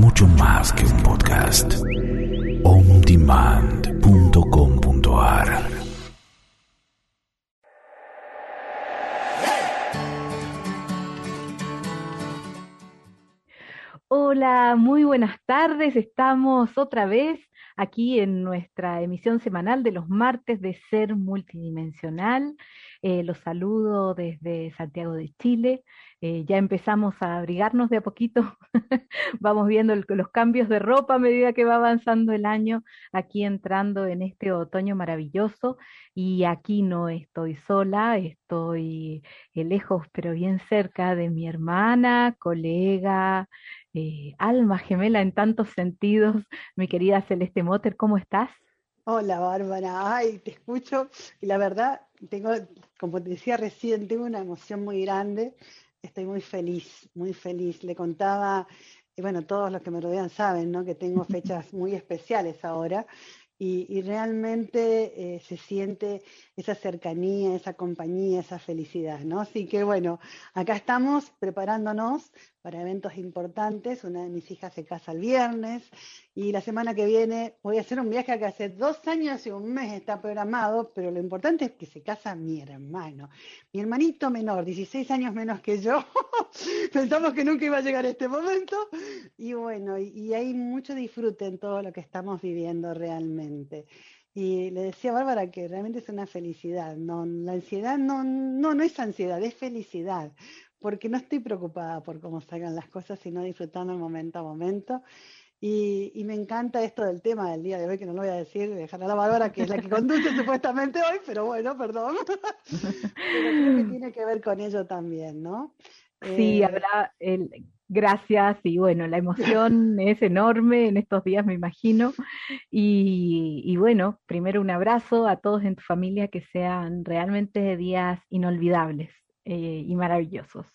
mucho más que un podcast. ondemand.com.ar Hola, muy buenas tardes. Estamos otra vez aquí en nuestra emisión semanal de los martes de Ser Multidimensional. Eh, los saludo desde Santiago de Chile. Eh, ya empezamos a abrigarnos de a poquito. Vamos viendo los cambios de ropa a medida que va avanzando el año, aquí entrando en este otoño maravilloso. Y aquí no estoy sola, estoy eh, lejos, pero bien cerca de mi hermana, colega, eh, alma gemela en tantos sentidos, mi querida Celeste Motter, ¿cómo estás? Hola Bárbara, ay, te escucho y la verdad, tengo, como te decía recién, tengo una emoción muy grande, estoy muy feliz, muy feliz. Le contaba, y bueno, todos los que me rodean saben, ¿no? Que tengo fechas muy especiales ahora y, realmente eh, se siente esa cercanía, esa compañía, esa felicidad, ¿no? Así que bueno, acá estamos preparándonos para eventos importantes. Una de mis hijas se casa el viernes y la semana que viene voy a hacer un viaje que hace dos años y un mes está programado, pero lo importante es que se casa mi hermano, mi hermanito menor, 16 años menos que yo. Pensamos que nunca iba a llegar este momento y bueno, y, hay mucho disfrute en todo lo que estamos viviendo realmente. Y le decía a Bárbara que realmente es una felicidad. No, la ansiedad no, no, no es ansiedad, es felicidad, porque no estoy preocupada por cómo salgan las cosas, sino disfrutando el momento a momento. Y, me encanta esto del tema del día de hoy, que no lo voy a decir, dejar a la Bárbara, que es la que conduce supuestamente hoy, pero bueno, perdón. pero creo que tiene que ver con ello también, ¿no? Sí, eh, habrá el, gracias y bueno, la emoción es enorme en estos días, me imagino. Y, bueno, primero un abrazo a todos en tu familia, que sean realmente días inolvidables. Eh, y maravillosos.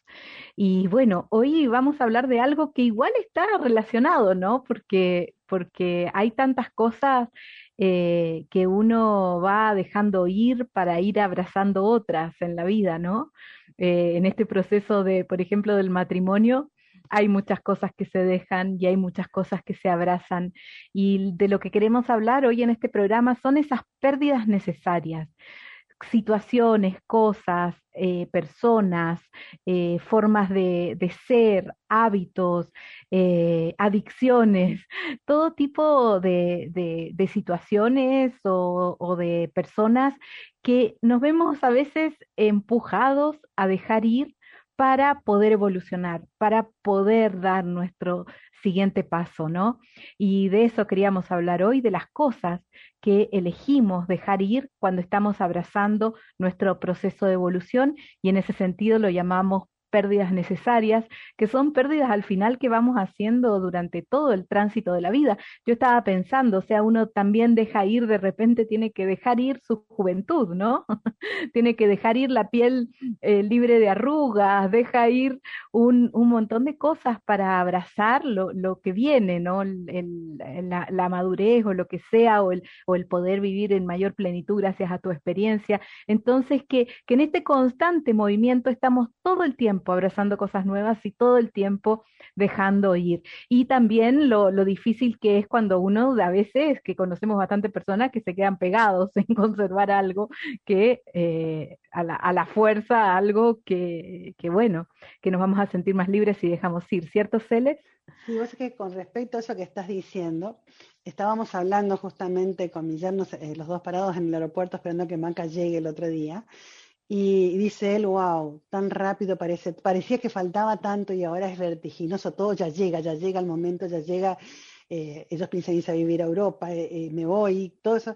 Y bueno, hoy vamos a hablar de algo que igual está relacionado, ¿no? Porque, porque hay tantas cosas eh, que uno va dejando ir para ir abrazando otras en la vida, ¿no? Eh, en este proceso de, por ejemplo, del matrimonio, hay muchas cosas que se dejan y hay muchas cosas que se abrazan. Y de lo que queremos hablar hoy en este programa son esas pérdidas necesarias situaciones, cosas, eh, personas, eh, formas de, ser, hábitos, eh, adicciones, todo tipo de, situaciones o, de personas que nos vemos a veces empujados a dejar ir para poder evolucionar, para poder dar nuestro siguiente paso, ¿no? Y de eso queríamos hablar hoy, de las cosas que elegimos dejar ir cuando estamos abrazando nuestro proceso de evolución y en ese sentido lo llamamos pérdidas necesarias, que son pérdidas al final que vamos haciendo durante todo el tránsito de la vida. Yo estaba pensando, o sea, uno también deja ir, de repente tiene que dejar ir su juventud, ¿no? tiene que dejar ir la piel eh, libre de arrugas, deja ir un, un, montón de cosas para abrazar lo, lo que viene, ¿no? El, la, la, madurez o lo que sea, o el, o el poder vivir en mayor plenitud gracias a tu experiencia. Entonces, que, que en este constante movimiento estamos todo el tiempo abrazando cosas nuevas y todo el tiempo dejando ir. Y también lo, difícil que es cuando uno, a veces, que conocemos bastante personas que se quedan pegados en conservar algo que eh, a, la, a, la, fuerza, algo que, que, bueno, que nos vamos a sentir más libres si dejamos ir, ¿cierto, Celes? Sí, vos es que con respecto a eso que estás diciendo, estábamos hablando justamente con mi eh, los dos parados en el aeropuerto esperando que Maca llegue el otro día, y dice él, wow, tan rápido parece, parecía que faltaba tanto y ahora es vertiginoso, todo ya llega, ya llega el momento, ya llega, eh, ellos piensan irse a vivir a Europa, eh, eh, me voy, todo eso.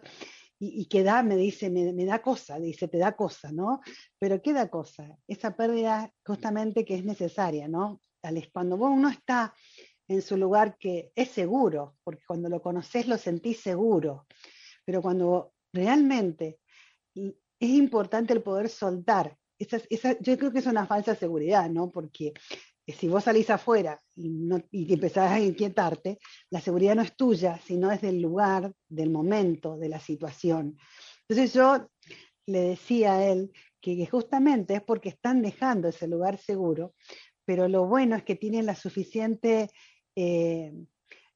Y, y que da, me dice, me, me, da cosa, dice, te da cosa, ¿no? Pero ¿qué da cosa? Esa pérdida justamente que es necesaria, ¿no? Cuando uno está en su lugar que es seguro, porque cuando lo conoces lo sentís seguro, pero cuando realmente es importante el poder soltar. Yo creo que es una falsa seguridad, ¿no? Porque eh, si vos salís afuera y, no, empezás a inquietarte, la seguridad no es tuya, sino es del lugar, del momento, de la situación. Entonces yo le decía a él que, justamente es porque están dejando ese lugar seguro, pero lo bueno es que tienen la suficiente eh,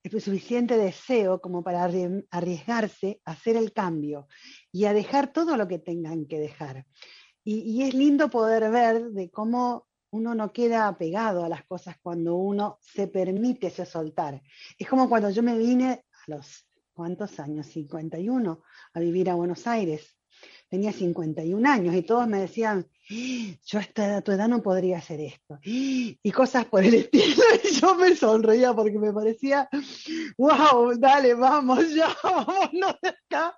el suficiente deseo como para arriesgarse a hacer el cambio y a dejar todo lo que tengan que dejar. Y, es lindo poder ver de cómo uno no queda apegado a las cosas cuando uno se permite ese soltar. Es como cuando yo me vine a los, ¿cuántos años? 51, a vivir a Buenos Aires. Tenía 51 años y todos me decían, yo a esta tu edad no podría hacer esto. Y cosas por el estilo. Y yo me sonreía porque me parecía, wow, dale, vamos, ya, vámonos de acá.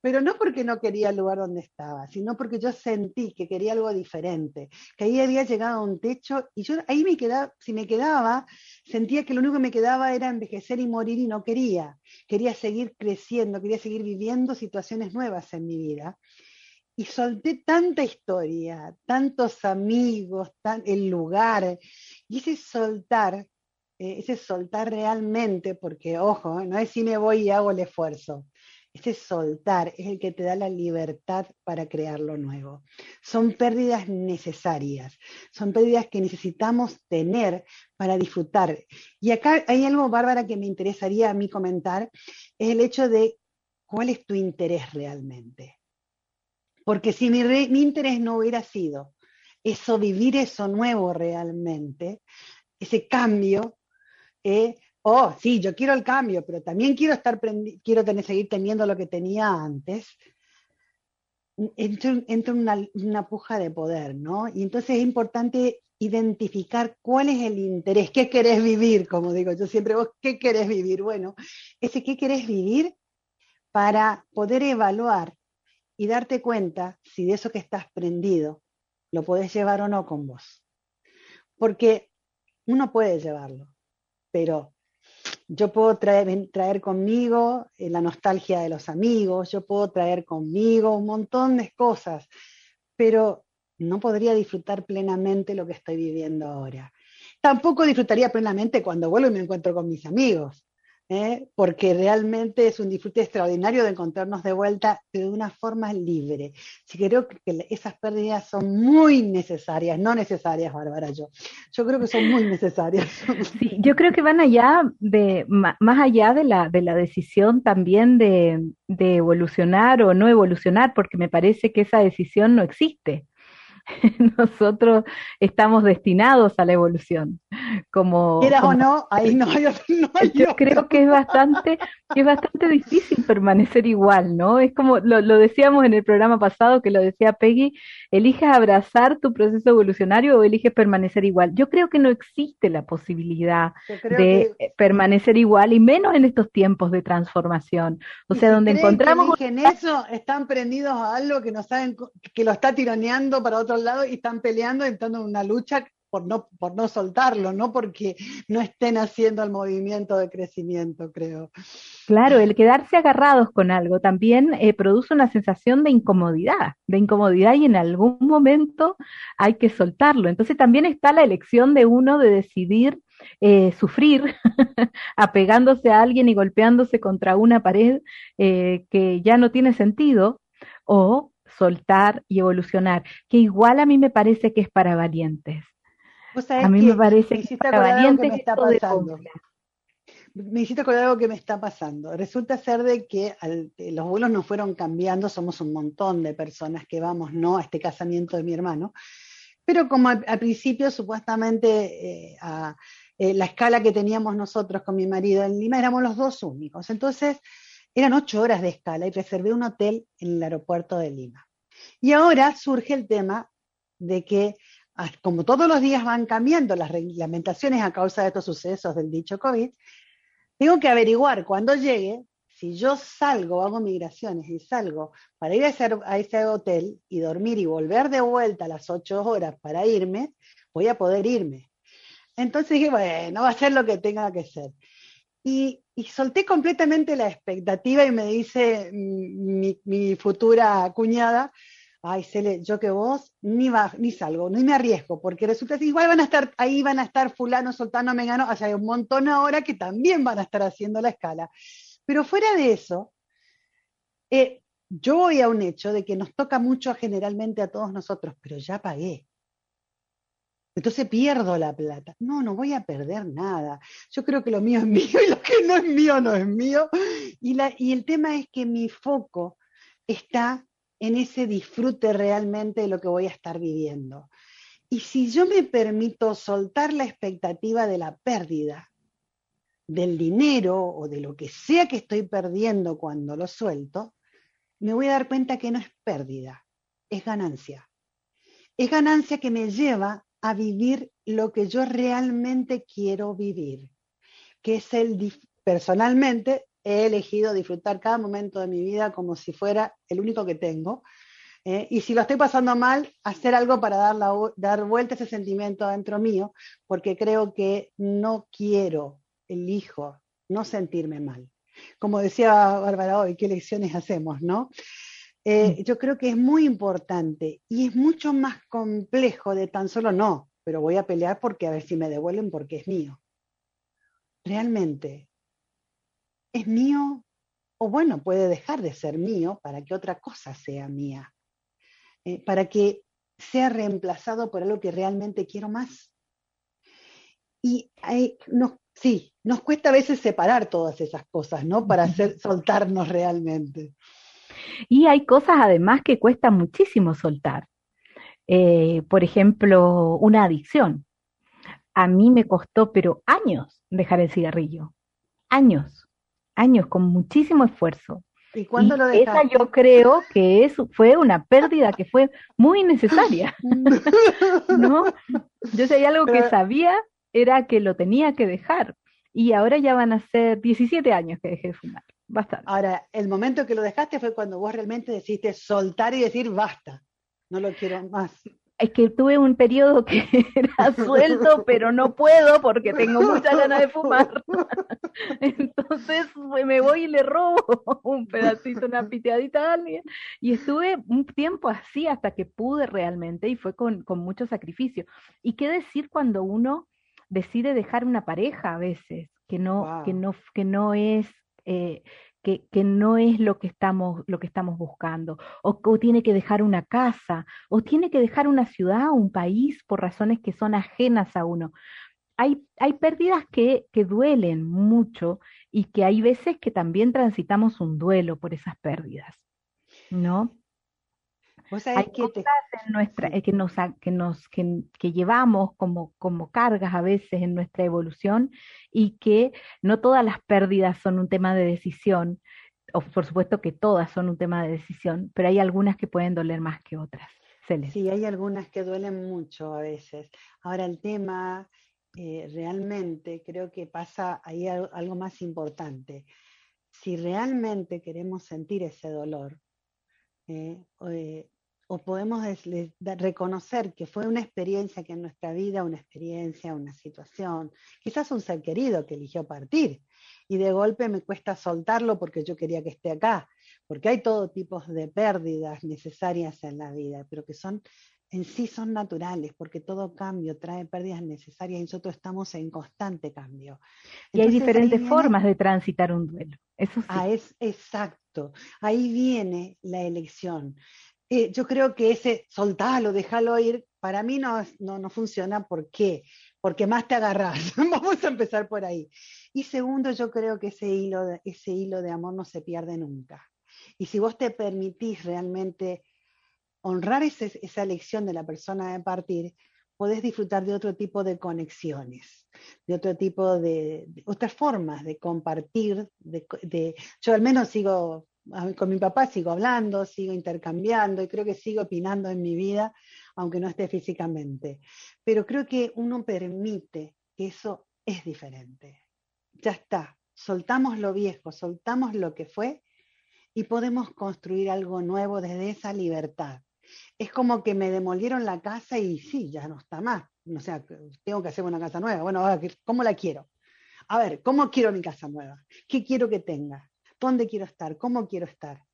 Pero no porque no quería el lugar donde estaba, sino porque yo sentí que quería algo diferente, que ahí había llegado a un techo y yo ahí me quedaba, si me quedaba, sentía que lo único que me quedaba era envejecer y morir y no quería. Quería seguir creciendo, quería seguir viviendo situaciones nuevas en mi vida y solté tanta historia, tantos amigos, el lugar, y ese soltar, eh, ese soltar realmente, porque ojo, no es si me voy y hago el esfuerzo, ese soltar es el que te da la libertad para crear lo nuevo. Son pérdidas necesarias, son pérdidas que necesitamos tener para disfrutar. Y acá hay algo, Bárbara, que me interesaría a mí comentar, es el hecho de cuál es tu interés realmente. Porque si mi, interés no hubiera sido eso, vivir eso nuevo realmente, ese cambio, eh, oh, sí, yo quiero el cambio, pero también quiero estar quiero seguir teniendo lo que tenía antes, entro, en una, una, puja de poder, ¿no? Y entonces es importante identificar cuál es el interés, qué querés vivir, como digo yo siempre, vos, ¿qué querés vivir? Bueno, ese qué querés vivir para poder evaluar y darte cuenta si de eso que estás prendido lo puedes llevar o no con vos. Porque uno puede llevarlo, pero yo puedo traer, traer conmigo eh, la nostalgia de los amigos, yo puedo traer conmigo un montón de cosas, pero no podría disfrutar plenamente lo que estoy viviendo ahora. Tampoco disfrutaría plenamente cuando vuelvo y me encuentro con mis amigos. ¿Eh? porque realmente es un disfrute extraordinario de encontrarnos de vuelta de una forma libre. Sí, creo que esas pérdidas son muy necesarias, no necesarias, Bárbara, yo. Yo creo que son muy necesarias. Yo creo que van allá de, más allá de la, de la decisión también de, de evolucionar o no evolucionar, porque me parece que esa decisión no existe. nosotros estamos destinados a la evolución. Como, o no, ahí no hay, Yo creo que es bastante, es bastante difícil permanecer igual, ¿no? Es como lo, lo decíamos en el programa pasado, que lo decía Peggy, eliges abrazar tu proceso evolucionario o eliges permanecer igual. Yo creo que no existe la posibilidad de permanecer igual y menos en estos tiempos de transformación. O sea, donde encontramos... Que en eso están prendidos a algo que no saben, que lo está tironeando para otro lado y están peleando, entrando en una lucha por no, por no soltarlo, no porque no estén haciendo el movimiento de crecimiento, creo. Claro, el quedarse agarrados con algo también eh, produce una sensación de incomodidad, de incomodidad y en algún momento hay que soltarlo. Entonces también está la elección de uno de decidir eh, sufrir apegándose a alguien y golpeándose contra una pared eh, que ya no tiene sentido o soltar y evolucionar, que igual a mí me parece que es para valientes a mí me parece que, para valiente me está pasando. Me hiciste acordar algo que me está pasando. Resulta ser de que los vuelos no fueron cambiando, somos un montón de personas que vamos no a este casamiento de mi hermano, pero como al, principio supuestamente eh, a, eh, la escala que teníamos nosotros con mi marido en Lima éramos los dos únicos. Entonces eran ocho horas de escala y reservé un hotel en el aeropuerto de Lima. Y ahora surge el tema de que como todos los días van cambiando las reglamentaciones a causa de estos sucesos del dicho COVID, tengo que averiguar cuando llegue si yo salgo, hago migraciones y salgo para ir a ese, a ese hotel y dormir y volver de vuelta a las ocho horas para irme, voy a poder irme. Entonces dije, bueno, va a ser lo que tenga que ser. Y, solté completamente la expectativa y me dice mi, futura cuñada, ay, Cele, yo que vos ni, va, ni salgo, ni me arriesgo, porque resulta que igual van a estar, ahí van a estar fulano, soltano, mengano, o hay un montón ahora que también van a estar haciendo la escala. Pero fuera de eso, eh, yo voy a un hecho de que nos toca mucho generalmente a todos nosotros, pero ya pagué. Entonces pierdo la plata. No, no voy a perder nada. Yo creo que lo mío es mío y lo que no es mío no es mío. Y, el tema es que mi foco está en ese disfrute realmente de lo que voy a estar viviendo. Y si yo me permito soltar la expectativa de la pérdida, del dinero o de lo que sea que estoy perdiendo cuando lo suelto, me voy a dar cuenta que no es pérdida, es ganancia. Es ganancia que me lleva a vivir lo que yo realmente quiero vivir, que es el, personalmente, he elegido disfrutar cada momento de mi vida como si fuera el único que tengo. ¿eh? y si lo estoy pasando mal, hacer algo para dar, dar vuelta ese sentimiento dentro mío, porque creo que no quiero, elijo no sentirme mal. Como decía Bárbara hoy, ¿qué lecciones hacemos, no? Eh, mm. yo creo que es muy importante y es mucho más complejo de tan solo no, pero voy a pelear porque a ver si me devuelven porque es mío. Realmente, ¿es mío? O bueno, puede dejar de ser mío para que otra cosa sea mía, eh, para que sea reemplazado por algo que realmente quiero más. Y sí, nos cuesta a veces separar todas esas cosas, ¿no? Para hacer, soltarnos realmente. Y hay cosas además que cuesta muchísimo soltar. Eh, por ejemplo, una adicción. A mí me costó, pero años, dejar el cigarrillo. Años, años, con muchísimo esfuerzo. ¿Y cuándo lo dejaste? Esa yo creo que eso fue una pérdida que fue muy necesaria. ¿No? Yo sé algo que sabía era que lo tenía que dejar. Y ahora ya van a ser 17 años que dejé de fumar. Bastante. Ahora, el momento que lo dejaste fue cuando vos realmente decidiste soltar y decir basta, no lo quiero más. Es que tuve un periodo que era suelto, pero no puedo porque tengo mucha ganas de fumar. Entonces me voy y le robo un pedacito, una piteadita a alguien. Y estuve un tiempo así hasta que pude realmente y fue con, con mucho sacrificio. ¿Y qué decir cuando uno decide dejar una pareja a veces? que no, que no, que no es eh, que, no es lo que estamos, lo que estamos buscando, o, o, tiene que dejar una casa, o tiene que dejar una ciudad, un país, por razones que son ajenas a uno. Hay, hay pérdidas que, que duelen mucho y que hay veces que también transitamos un duelo por esas pérdidas, ¿no? Hay que cosas en nuestra, eh, que, nos, que, nos, que, llevamos como, como cargas a veces en nuestra evolución y que no todas las pérdidas son un tema de decisión, o por supuesto que todas son un tema de decisión, pero hay algunas que pueden doler más que otras. Sí, hay algunas que duelen mucho a veces. Ahora el tema eh, realmente creo que pasa ahí algo más importante. Si realmente queremos sentir ese dolor, eh, o podemos reconocer que fue una experiencia que en nuestra vida, una experiencia, una situación, quizás un ser querido que eligió partir y de golpe me cuesta soltarlo porque yo quería que esté acá, porque hay todo tipo de pérdidas necesarias en la vida, pero que son en sí son naturales, porque todo cambio trae pérdidas necesarias y nosotros estamos en constante cambio. y hay diferentes formas de transitar un duelo. Eso sí. Ah, es exacto. Ahí viene la elección. Eh, yo creo que ese soltalo, déjalo ir, para mí no, no, funciona. ¿Por qué? Porque más te agarras. Vamos a empezar por ahí. Y segundo, yo creo que ese hilo, de, ese hilo de amor no se pierde nunca. Y si vos te permitís realmente honrar esa elección de la persona de partir, podés disfrutar de otro tipo de conexiones, de otro tipo de, otras formas de compartir. de, yo al menos sigo con mi papá sigo hablando, sigo intercambiando y creo que sigo opinando en mi vida, aunque no esté físicamente. Pero creo que uno permite que eso es diferente. Ya está, soltamos lo viejo, soltamos lo que fue y podemos construir algo nuevo desde esa libertad. Es como que me demolieron la casa y sí, ya no está más. O sea, tengo que hacer una casa nueva. Bueno, ¿cómo la quiero? A ver, ¿cómo quiero mi casa nueva? ¿Qué quiero que tenga? Dónde quiero estar, cómo quiero estar.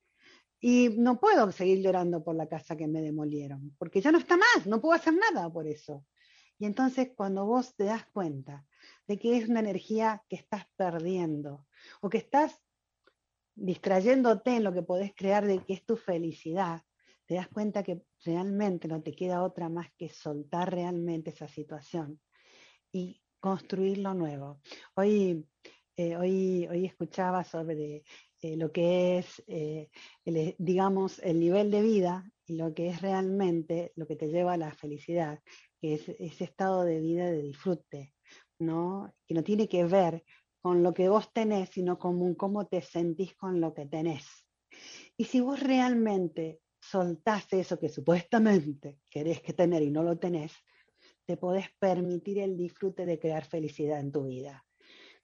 Y no puedo seguir llorando por la casa que me demolieron, porque ya no está más, no puedo hacer nada por eso. Y entonces cuando vos te das cuenta de que es una energía que estás perdiendo o que estás distrayéndote en lo que podés crear de que es tu felicidad, te das cuenta que realmente no te queda otra más que soltar realmente esa situación y construir lo nuevo. Hoy, eh, hoy, escuchaba sobre eh, lo que es, eh, digamos, el nivel de vida y lo que es realmente lo que te lleva a la felicidad, que es ese estado de vida de disfrute, ¿no? que no tiene que ver con lo que vos tenés, sino con cómo te sentís con lo que tenés. Y si vos realmente soltás eso que supuestamente querés que tener y no lo tenés, te podés permitir el disfrute de crear felicidad en tu vida.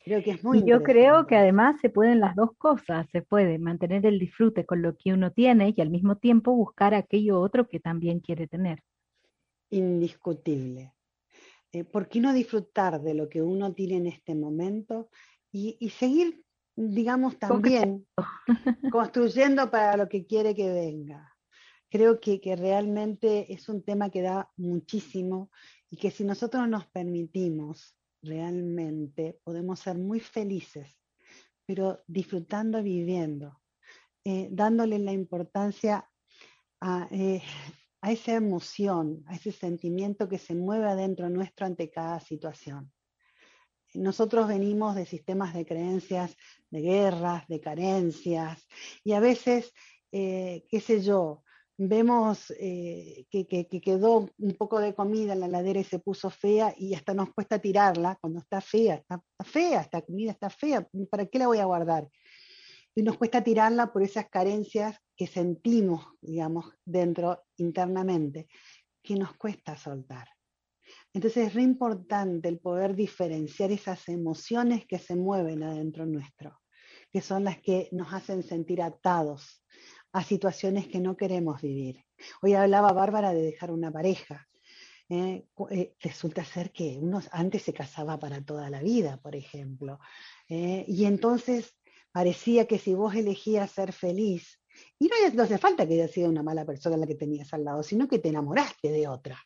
Creo que es muy y yo creo que además se pueden las dos cosas, se puede mantener el disfrute con lo que uno tiene y al mismo tiempo buscar aquello otro que también quiere tener. Indiscutible. Eh, ¿Por qué no disfrutar de lo que uno tiene en este momento y, y seguir, digamos, también construyendo para lo que quiere que venga? Creo que, que realmente es un tema que da muchísimo y que si nosotros nos permitimos realmente podemos ser muy felices, pero disfrutando, viviendo, eh, dándole la importancia eh, a, esa emoción, a ese sentimiento que se mueve adentro nuestro ante cada situación. Nosotros venimos de sistemas de creencias, de guerras, de carencias, y a veces, eh, qué sé yo, vemos eh, que, quedó un poco de comida en la ladera y se puso fea y hasta nos cuesta tirarla cuando está fea, está, fea, esta comida está fea, ¿para qué la voy a guardar? Y nos cuesta tirarla por esas carencias que sentimos, digamos, dentro internamente, que nos cuesta soltar. Entonces es re importante el poder diferenciar esas emociones que se mueven adentro nuestro, que son las que nos hacen sentir atados, a situaciones que no queremos vivir. Hoy hablaba Bárbara de dejar una pareja. ¿eh? Eh, resulta ser que uno antes se casaba para toda la vida, por ejemplo. ¿eh? y entonces parecía que si vos elegías ser feliz, y no, no hace falta que haya sido una mala persona la que tenías al lado, sino que te enamoraste de otra.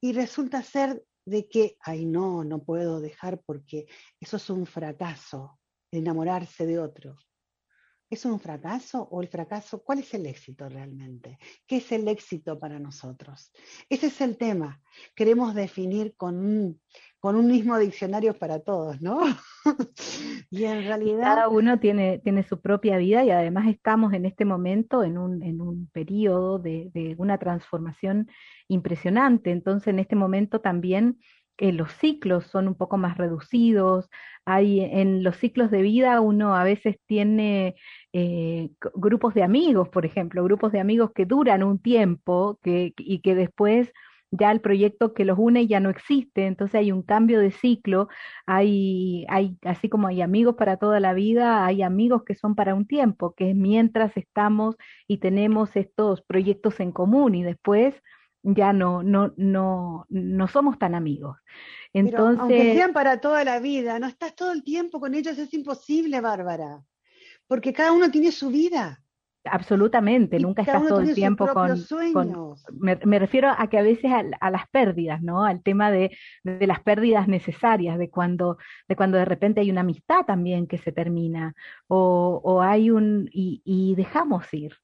Y resulta ser de que, ay no, no puedo dejar porque eso es un fracaso, enamorarse de otro. ¿Es un fracaso o el fracaso? ¿Cuál es el éxito realmente? ¿Qué es el éxito para nosotros? Ese es el tema. Queremos definir con un, con un mismo diccionario para todos, ¿no? y en realidad... Cada uno tiene, tiene su propia vida y además estamos en este momento en un, en un periodo de, de una transformación impresionante. Entonces, en este momento también eh, los ciclos son un poco más reducidos. Hay, en los ciclos de vida uno a veces tiene eh, grupos de amigos, por ejemplo, grupos de amigos que duran un tiempo que, y que después ya el proyecto que los une ya no existe, entonces hay un cambio de ciclo, hay, hay, así como hay amigos para toda la vida, hay amigos que son para un tiempo, que es mientras estamos y tenemos estos proyectos en común. Y después ya no, no, no, no somos tan amigos. Entonces, aunque sean para toda la vida, no estás todo el tiempo con ellos, es imposible, Bárbara, porque cada uno tiene su vida. Absolutamente, nunca estás todo el tiempo con, me, refiero a que a veces a, las pérdidas, ¿no? Al tema de, de, las pérdidas necesarias, de cuando, de cuando de repente hay una amistad también que se termina, o, o hay un, y, y dejamos ir,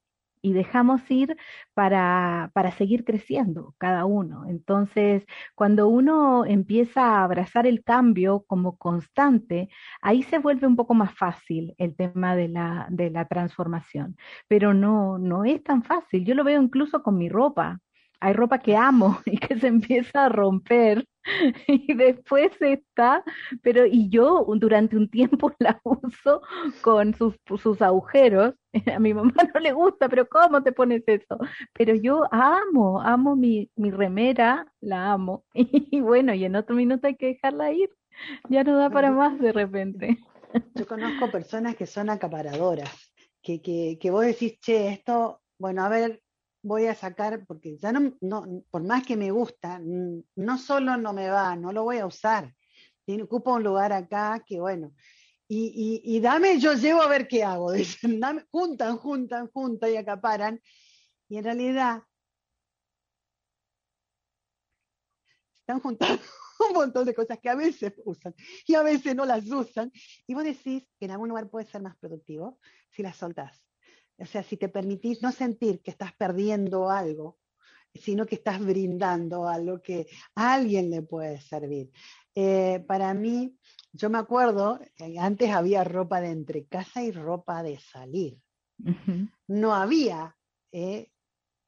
y dejamos ir para, para seguir creciendo cada uno. Entonces, cuando uno empieza a abrazar el cambio como constante, ahí se vuelve un poco más fácil el tema de la, de la transformación. Pero no, no es tan fácil. Yo lo veo incluso con mi ropa hay ropa que amo y que se empieza a romper y después está, pero y yo durante un tiempo la uso con sus, sus agujeros. A mi mamá no le gusta, pero ¿cómo te pones eso? Pero yo amo, amo mi, mi remera, la amo. Y bueno, y en otro minuto hay que dejarla ir. Ya no da para más de repente. Yo conozco personas que son acaparadoras, que, que, que vos decís, che, esto, bueno, a ver, voy a sacar, porque ya no, no, por más que me gusta, no solo no me va, no lo voy a usar. Tiene, ocupa un lugar acá que bueno. Y, y, dame, yo llevo a ver qué hago. Dicen, juntan, juntan, juntan y acaparan. Y en realidad están juntando un montón de cosas que a veces usan y a veces no las usan. Y vos decís que en algún lugar puede ser más productivo si las soltás O sea, si te permitís no sentir que estás perdiendo algo, sino que estás brindando algo que a alguien le puede servir. Eh, para mí, yo me acuerdo, antes había ropa de entre casa y ropa de salir. No había. Eh,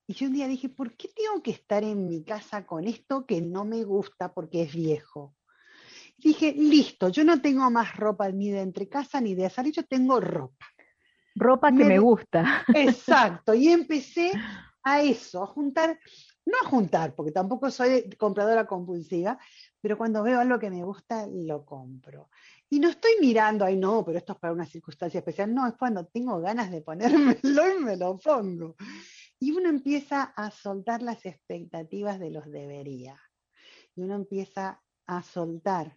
y yo un día dije, ¿por qué tengo que estar en mi casa con esto que no me gusta porque es viejo? dije, listo, yo no tengo más ropa ni de entre casa ni de salir, yo tengo ropa. Ropa que me, gusta. Exacto, y empecé a eso, a juntar, no a juntar, porque tampoco soy compradora compulsiva, pero cuando veo algo que me gusta, lo compro. Y no estoy mirando, ay no, pero esto es para una circunstancia especial, no, es cuando tengo ganas de ponérmelo y me lo pongo. Y uno empieza a soltar las expectativas de los debería. Y uno empieza a soltar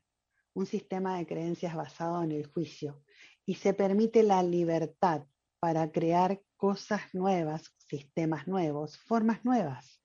un sistema de creencias basado en el juicio y se permite la libertad para crear cosas nuevas, sistemas nuevos, formas nuevas.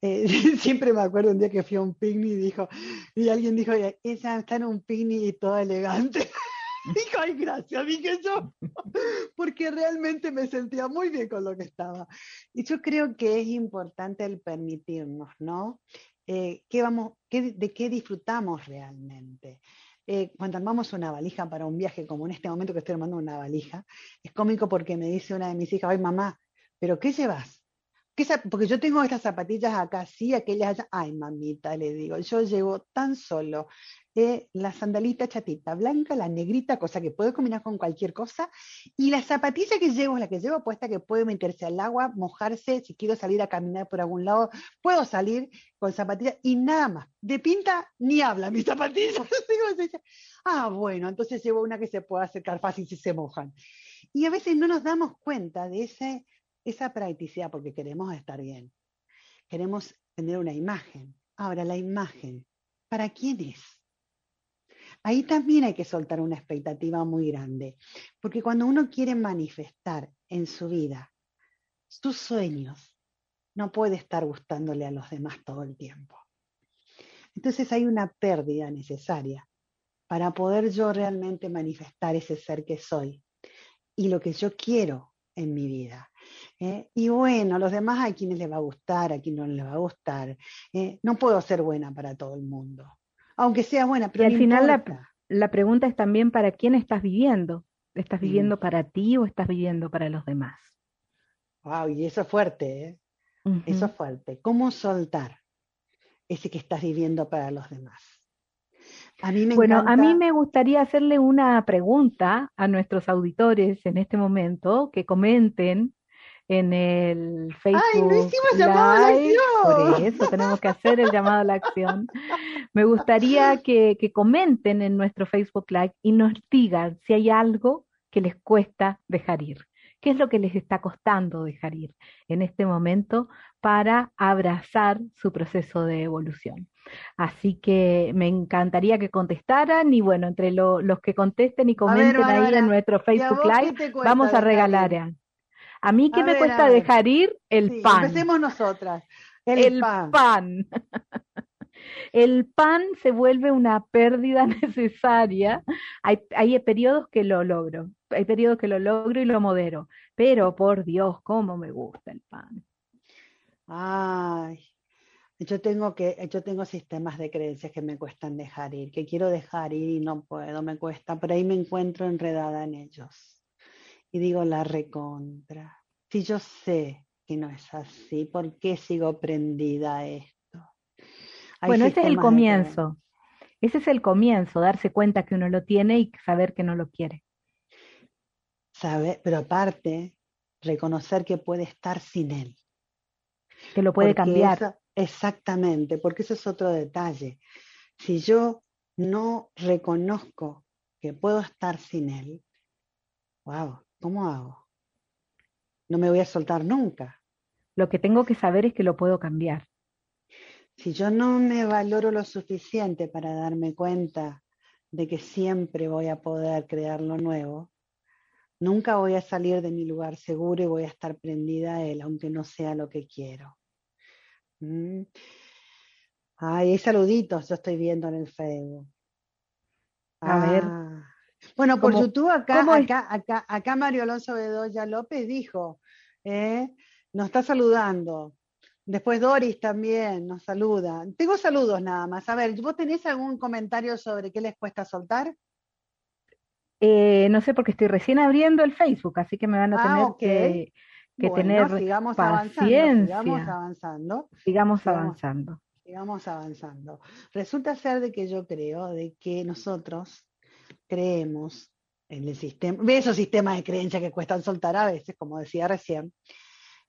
Eh, siempre me acuerdo un día que fui a un picnic y dijo, y alguien dijo, ella está en un picnic y toda elegante. dijo, ay, gracias, dije yo, porque realmente me sentía muy bien con lo que estaba. Y yo creo que es importante el permitirnos, ¿no? Eh, ¿qué vamos, de qué disfrutamos realmente. Eh, cuando armamos una valija para un viaje, como en este momento que estoy armando una valija, es cómico porque me dice una de mis hijas, ay mamá, ¿pero qué llevas? porque yo tengo estas zapatillas acá, sí, aquellas allá. Ay, mamita, le digo, yo llevo tan solo la sandalita chatita blanca, la negrita, cosa que puedo combinar con cualquier cosa, y la zapatilla que llevo, la que llevo puesta, que puede meterse al agua, mojarse, si quiero salir a caminar por algún lado, puedo salir con zapatillas y nada más. De pinta ni habla mis zapatillas. ah, bueno, entonces llevo una que se puede acercar fácil si se mojan. Y a veces no nos damos cuenta de ese esa practicidad porque queremos estar bien. Queremos tener una imagen. Ahora, la imagen, ¿para quién es? Ahí también hay que soltar una expectativa muy grande, porque cuando uno quiere manifestar en su vida sus sueños, no puede estar gustándole a los demás todo el tiempo. Entonces hay una pérdida necesaria para poder yo realmente manifestar ese ser que soy y lo que yo quiero en mi vida. ¿eh? Y bueno, los demás a quienes les va a gustar, a quienes no les va a gustar. ¿eh? No puedo ser buena para todo el mundo, aunque sea buena, pero y al final la, pregunta es también para quién estás viviendo. ¿Estás viviendo mm. para ti o estás viviendo para los demás? Wow, y eso es fuerte, ¿eh? Eso es fuerte. ¿Cómo soltar ese que estás viviendo para los demás? A mí me bueno, a mí me gustaría hacerle una pregunta a nuestros auditores en este momento, que comenten en el Facebook. ¡Ay, no hicimos llamado a la acción! Por eso tenemos que hacer el llamado a la acción. Me gustaría que, que comenten en nuestro Facebook Live y nos digan si hay algo que les cuesta dejar ir. ¿Qué es lo que les está costando dejar ir en este momento para abrazar su proceso de evolución? Así que me encantaría que contestaran y bueno, entre los que contesten y comenten ahí en nuestro Facebook Live, vamos a regalar. A mí qué me cuesta dejar ir el pan. Empecemos nosotras. El, pan. el pan se vuelve una pérdida necesaria. Hay, hay periodos que lo logro, hay periodos que lo logro y lo modero, pero por Dios, cómo me gusta el pan. Ay, yo tengo que, yo tengo sistemas de creencias que me cuestan dejar ir, que quiero dejar ir y no puedo, me cuesta, pero ahí me encuentro enredada en ellos y digo la recontra. Si yo sé que no es así, ¿por qué sigo prendida a esto? bueno, ese es el comienzo. Ese es el comienzo, darse cuenta que uno lo tiene y saber que no lo quiere. Sabe, pero aparte, reconocer que puede estar sin él. Que lo puede cambiar. exactamente, porque eso es otro detalle. Si yo no reconozco que puedo estar sin él, wow, ¿Cómo hago? No me voy a soltar nunca. Lo que tengo que saber es que lo puedo cambiar. Si yo no me valoro lo suficiente para darme cuenta de que siempre voy a poder crear lo nuevo, nunca voy a salir de mi lugar seguro y voy a estar prendida a él, aunque no sea lo que quiero. Mm. Ay, hay saluditos, yo estoy viendo en el Facebook. A ver. Bueno, por YouTube acá, acá, acá, acá Mario Alonso Bedoya López dijo, eh, nos está saludando. Después Doris también nos saluda. Tengo saludos nada más. A ver, ¿vos tenés algún comentario sobre qué les cuesta soltar? Eh, no sé, porque estoy recién abriendo el Facebook, así que me van a ah, tener que, tener sigamos paciencia. Avanzando, sigamos avanzando. Sigamos avanzando. Sigamos avanzando. Resulta ser de que yo creo de que nosotros creemos en el sistema, esos sistemas de creencia que cuestan soltar a veces, como decía recién,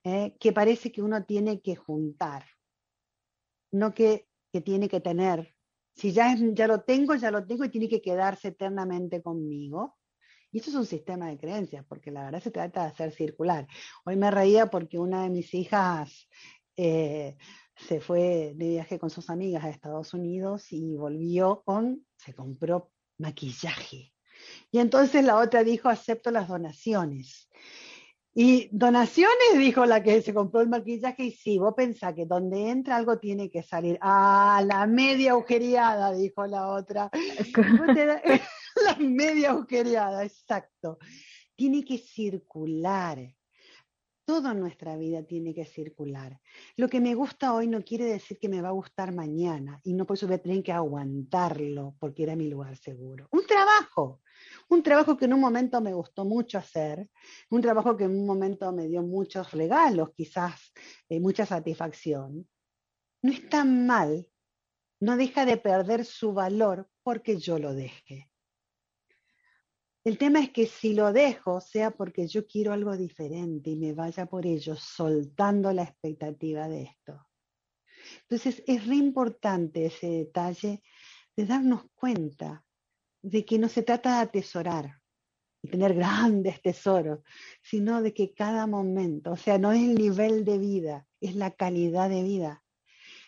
¿eh? que parece que uno tiene que juntar, no que, tiene que tener. Si ya, ya lo tengo, ya lo tengo y tiene que quedarse eternamente conmigo. Y eso es un sistema de creencias, porque la verdad se trata de hacer circular. Hoy me reía porque una de mis hijas eh, se fue de viaje con sus amigas a Estados Unidos y volvió con, se compró maquillaje. Y entonces la otra dijo, acepto las donaciones. Y donaciones, dijo la que se compró el maquillaje, y sí, vos pensás que donde entra algo tiene que salir. Ah, la media agujereada, dijo la otra. la media agujereada, exacto. Tiene que circular. Toda nuestra vida tiene que circular. Lo que me gusta hoy no quiere decir que me va a gustar mañana y no por eso voy a que aguantarlo porque era mi lugar seguro. Un trabajo, un trabajo que en un momento me gustó mucho hacer, un trabajo que en un momento me dio muchos regalos, quizás eh, mucha satisfacción. No es tan mal, no deja de perder su valor porque yo lo deje. El tema es que si lo dejo, sea porque yo quiero algo diferente y me vaya por ello, soltando la expectativa de esto. Entonces es re importante ese detalle de darnos cuenta de que no se trata de atesorar y tener grandes tesoros, sino de que cada momento, o sea, no es el nivel de vida, es la calidad de vida,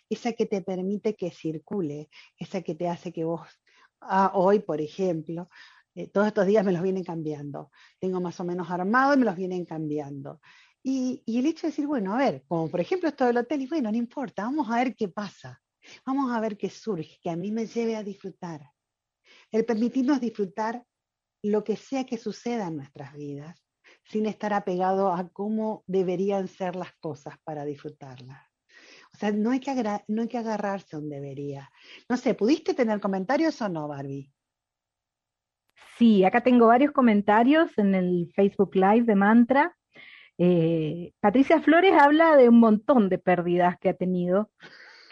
esa que te permite que circule, esa que te hace que vos, ah, hoy por ejemplo, eh, todos estos días me los vienen cambiando. Tengo más o menos armado y me los vienen cambiando. Y, el hecho de decir, bueno, a ver, como por ejemplo esto del hotel, y bueno, no importa, vamos a ver qué pasa. Vamos a ver qué surge, que a mí me lleve a disfrutar. El permitirnos disfrutar lo que sea que suceda en nuestras vidas, sin estar apegado a cómo deberían ser las cosas para disfrutarlas. O sea, no hay que, no hay que agarrarse a un debería. No sé, ¿pudiste tener comentarios o no, Barbie? Sí, acá tengo varios comentarios en el Facebook Live de Mantra. Eh, Patricia Flores habla de un montón de pérdidas que ha tenido,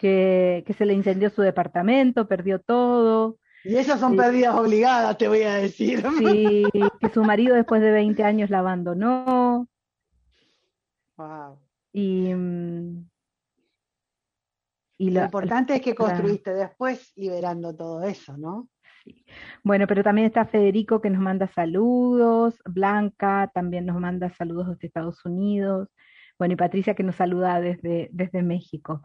que, se le incendió su departamento, perdió todo. Y esas son pérdidas obligadas, te voy a decir. Sí, que su marido después de 20 años la abandonó. Wow. Y, y lo importante es que construiste después liberando todo eso, ¿no? Bueno, pero también está Federico que nos manda saludos, Blanca también nos manda saludos desde Estados Unidos, bueno, y Patricia que nos saluda desde, desde México.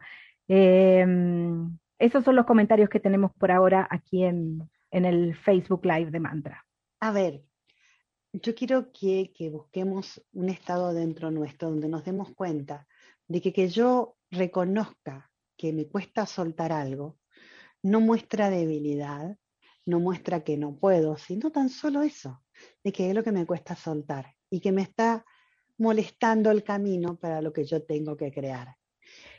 Em, esos son los comentarios que tenemos por ahora aquí en, el Facebook Live de Mantra. A ver, yo quiero que, que, busquemos un estado dentro nuestro donde nos demos cuenta de que que yo reconozca que me cuesta soltar algo no muestra debilidad, no muestra que no puedo, sino tan solo eso, de que es lo que me cuesta soltar y que me está molestando el camino para lo que yo tengo que crear.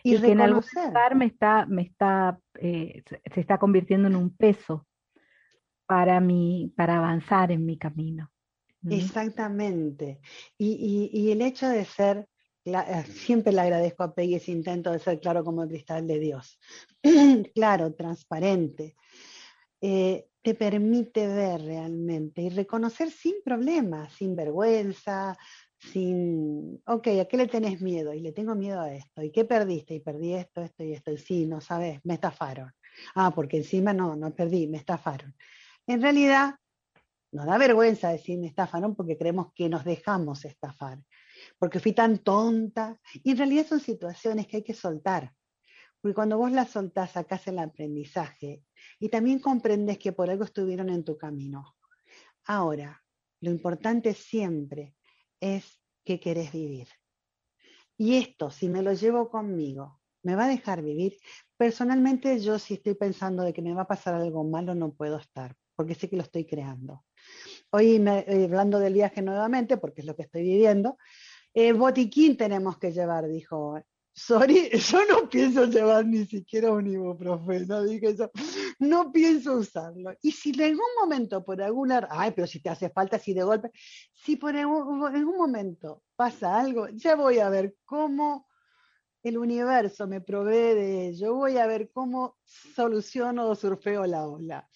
Y, que en algún lugar me está, me está, eh, se está convirtiendo en un peso para mí, para avanzar en mi camino. Exactamente. Y, el hecho de ser, eh, siempre le agradezco a Peggy ese intento de ser claro como el cristal de Dios. claro, transparente. Eh, te permite ver realmente y reconocer sin problemas, sin vergüenza, sin, ok, ¿a qué le tenés miedo? Y le tengo miedo a esto. ¿Y qué perdiste? Y perdí esto, esto y esto. Y sí, no sabes, me estafaron. Ah, porque encima no, no perdí, me estafaron. En realidad, nos da vergüenza decir me estafaron porque creemos que nos dejamos estafar, porque fui tan tonta. Y en realidad son situaciones que hay que soltar. Porque cuando vos las soltás, sacás el aprendizaje y también comprendes que por algo estuvieron en tu camino. Ahora, lo importante siempre es que querés vivir. Y esto, si me lo llevo conmigo, ¿me va a dejar vivir? Personalmente, yo si estoy pensando de que me va a pasar algo malo, no puedo estar, porque sé que lo estoy creando. hoy eh, hablando del viaje nuevamente, porque es lo que estoy viviendo, eh, botiquín tenemos que llevar, dijo. Sorry, yo no pienso llevar ni siquiera un ibuprofeno, dije yo, no pienso usarlo. Y si en algún momento por alguna, ay, pero si te hace falta, si de golpe, si por algún, en algún momento pasa algo, ya voy a ver cómo el universo me provee de ello, voy a ver cómo soluciono o surfeo la ola.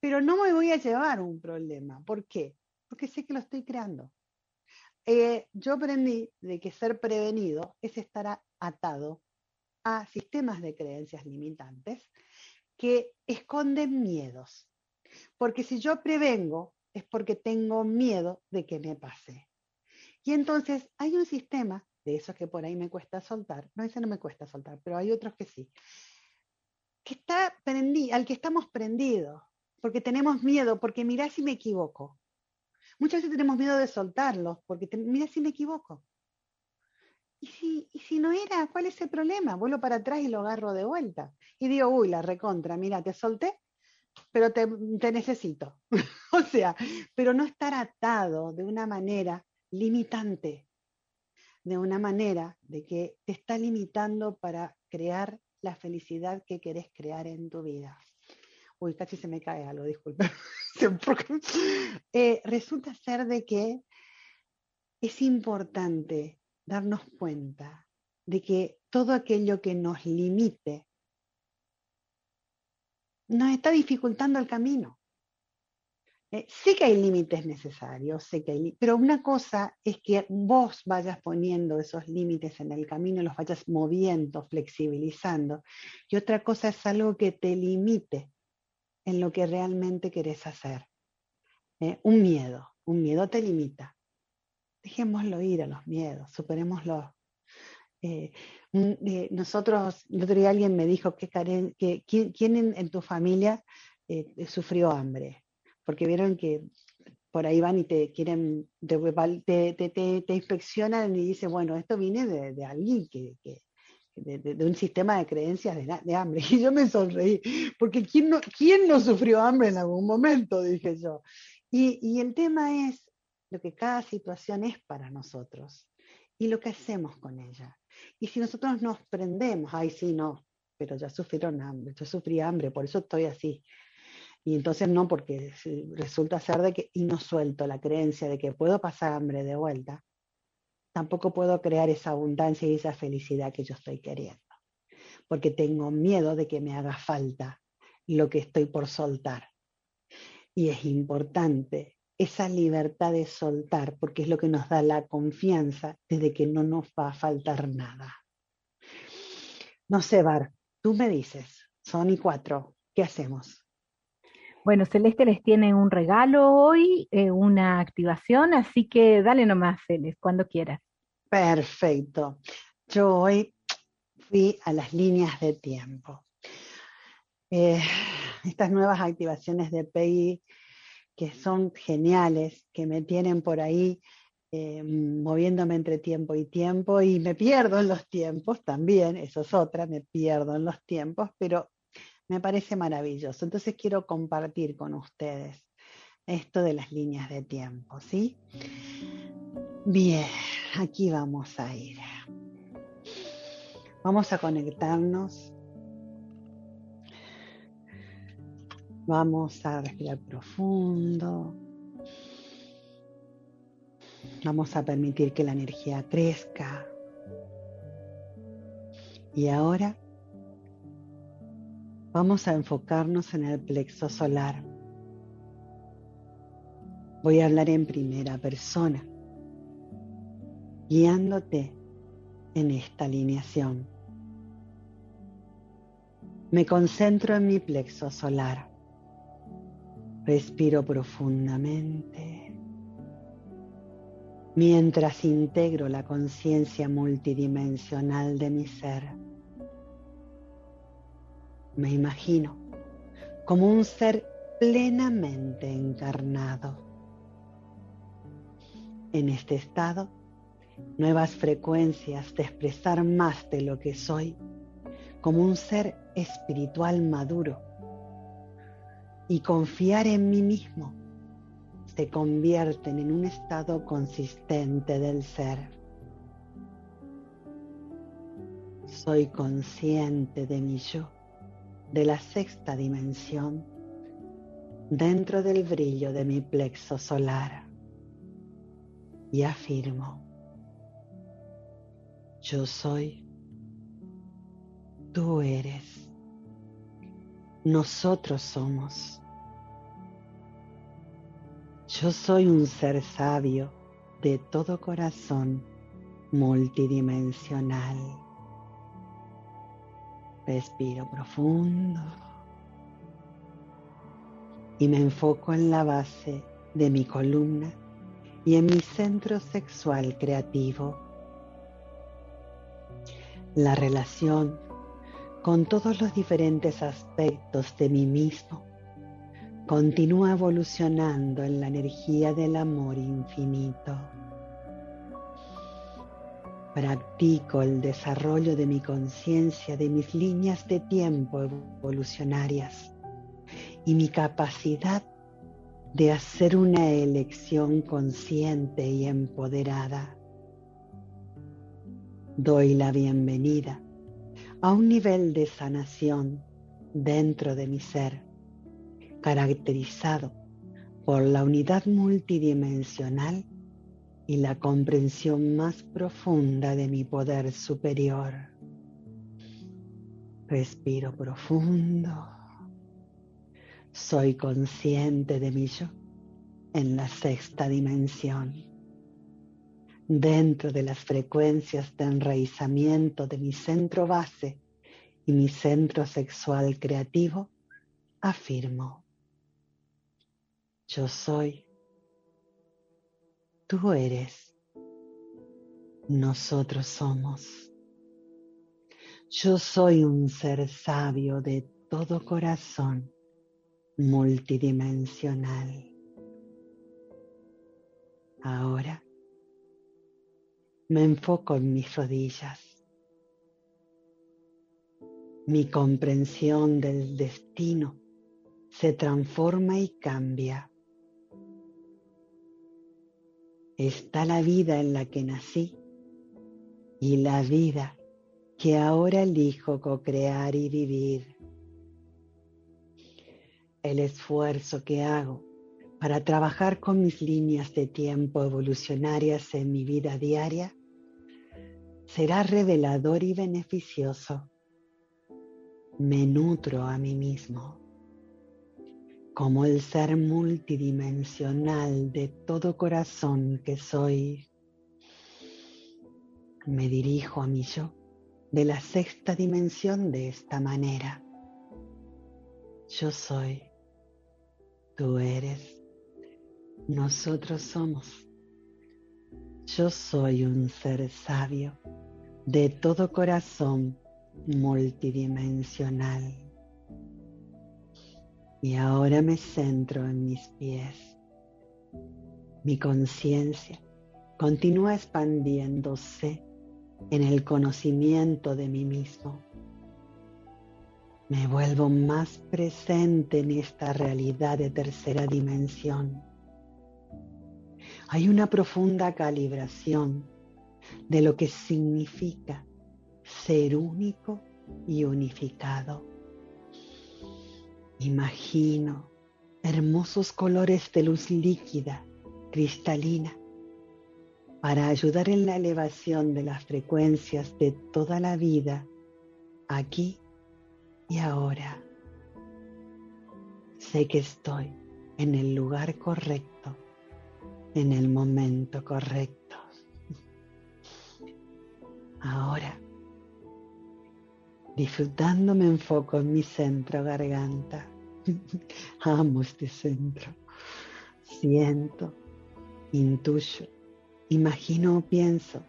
Pero no me voy a llevar un problema. ¿Por qué? Porque sé que lo estoy creando. Eh, yo aprendí de que ser prevenido es estar atado a sistemas de creencias limitantes que esconden miedos. Porque si yo prevengo es porque tengo miedo de que me pase. Y entonces hay un sistema de esos que por ahí me cuesta soltar, no ese no me cuesta soltar, pero hay otros que sí, que está prendi al que estamos prendidos, porque tenemos miedo, porque mirá si me equivoco. Muchas veces tenemos miedo de soltarlos, porque mira si me equivoco. ¿Y si, ¿Y si no era? ¿Cuál es el problema? Vuelvo para atrás y lo agarro de vuelta. Y digo, uy, la recontra, mira, te solté, pero te, necesito. o sea, pero no estar atado de una manera limitante, de una manera de que te está limitando para crear la felicidad que querés crear en tu vida. Uy, casi se me cae algo, disculpe. Eh, resulta ser de que es importante darnos cuenta de que todo aquello que nos limite nos está dificultando el camino. Eh, sé que hay límites necesarios, sé que hay, pero una cosa es que vos vayas poniendo esos límites en el camino, los vayas moviendo, flexibilizando, y otra cosa es algo que te limite en lo que realmente querés hacer. Eh, un miedo, un miedo te limita. Dejémoslo ir a los miedos, superémoslo. Eh, eh, nosotros, el otro día alguien me dijo que, que quién, en, tu familia sufrió hambre, porque vieron que por ahí van y te quieren, te, te, inspeccionan y dicen, bueno, esto viene de, alguien que, de, un sistema de creencias de, hambre. Y yo me sonreí, porque ¿quién no, ¿quién no sufrió hambre en algún momento? Dije yo. Y, y el tema es lo que cada situación es para nosotros y lo que hacemos con ella. Y si nosotros nos prendemos, ay, sí, no, pero ya sufrieron hambre, yo sufrí hambre, por eso estoy así. Y entonces no, porque resulta ser de que, y no suelto la creencia de que puedo pasar hambre de vuelta, tampoco puedo crear esa abundancia y esa felicidad que yo estoy queriendo, porque tengo miedo de que me haga falta lo que estoy por soltar. Y es importante esa libertad de soltar, porque es lo que nos da la confianza desde que no nos va a faltar nada. No sé, Bar, tú me dices, son y cuatro, ¿qué hacemos? Bueno, Celeste les tiene un regalo hoy, eh, una activación, así que dale nomás, Celeste, cuando quieras. Perfecto. Yo hoy fui a las líneas de tiempo. Eh, estas nuevas activaciones de PI que son geniales, que me tienen por ahí eh, moviéndome entre tiempo y tiempo y me pierdo en los tiempos también, eso es otra, me pierdo en los tiempos, pero me parece maravilloso. Entonces quiero compartir con ustedes esto de las líneas de tiempo, ¿sí? Bien, aquí vamos a ir. Vamos a conectarnos. Vamos a respirar profundo. Vamos a permitir que la energía crezca. Y ahora Vamos a enfocarnos en el plexo solar. Voy a hablar en primera persona, guiándote en esta alineación. Me concentro en mi plexo solar. Respiro profundamente mientras integro la conciencia multidimensional de mi ser me imagino como un ser plenamente encarnado. En este estado, nuevas frecuencias de expresar más de lo que soy, como un ser espiritual maduro y confiar en mí mismo se convierten en un estado consistente del ser. Soy consciente de mi yo, de la sexta dimensión, dentro del brillo de mi plexo solar. Y afirmo, yo soy, tú eres, nosotros somos. Yo soy un ser sabio de todo corazón multidimensional. Respiro profundo y me enfoco en la base de mi columna y en mi centro sexual creativo. La relación con todos los diferentes aspectos de mí mismo continúa evolucionando en la energía del amor infinito. Practico el desarrollo de mi conciencia, de mis líneas de tiempo evolucionarias y mi capacidad de hacer una elección consciente y empoderada. Doy la bienvenida a un nivel de sanación dentro de mi ser caracterizado por la unidad multidimensional y la comprensión más profunda de mi poder superior. Respiro profundo. Soy consciente de mi yo en la sexta dimensión. Dentro de las frecuencias de enraizamiento de mi centro base y mi centro sexual creativo, afirmo yo soy. Tú eres. Nosotros somos. Yo soy un ser sabio de todo corazón, multidimensional. Ahora me enfoco en mis rodillas. Mi comprensión del destino se transforma y cambia está la vida en la que nací y la vida que ahora elijo co-crear y vivir. El esfuerzo que hago para trabajar con mis líneas de tiempo evolucionarias en mi vida diaria será revelador y beneficioso. Me nutro a mí mismo como el ser multidimensional de todo corazón que soy, me dirijo a mi yo de la sexta dimensión de esta manera. Yo soy, tú eres, nosotros somos. Yo soy un ser sabio de todo corazón multidimensional y ahora me centro en mis pies. Mi conciencia continúa expandiéndose en el conocimiento de mí mismo. Me vuelvo más presente en esta realidad de tercera dimensión. Hay una profunda calibración de lo que significa ser único y unificado. Imagino hermosos colores de luz líquida, cristalina, para ayudar en la elevación de las frecuencias de toda la vida, aquí y ahora. Sé que estoy en el lugar correcto, en el momento correcto. Ahora Disfrutando me enfoco en mi centro garganta. Amo este centro. Siento, intuyo, imagino o pienso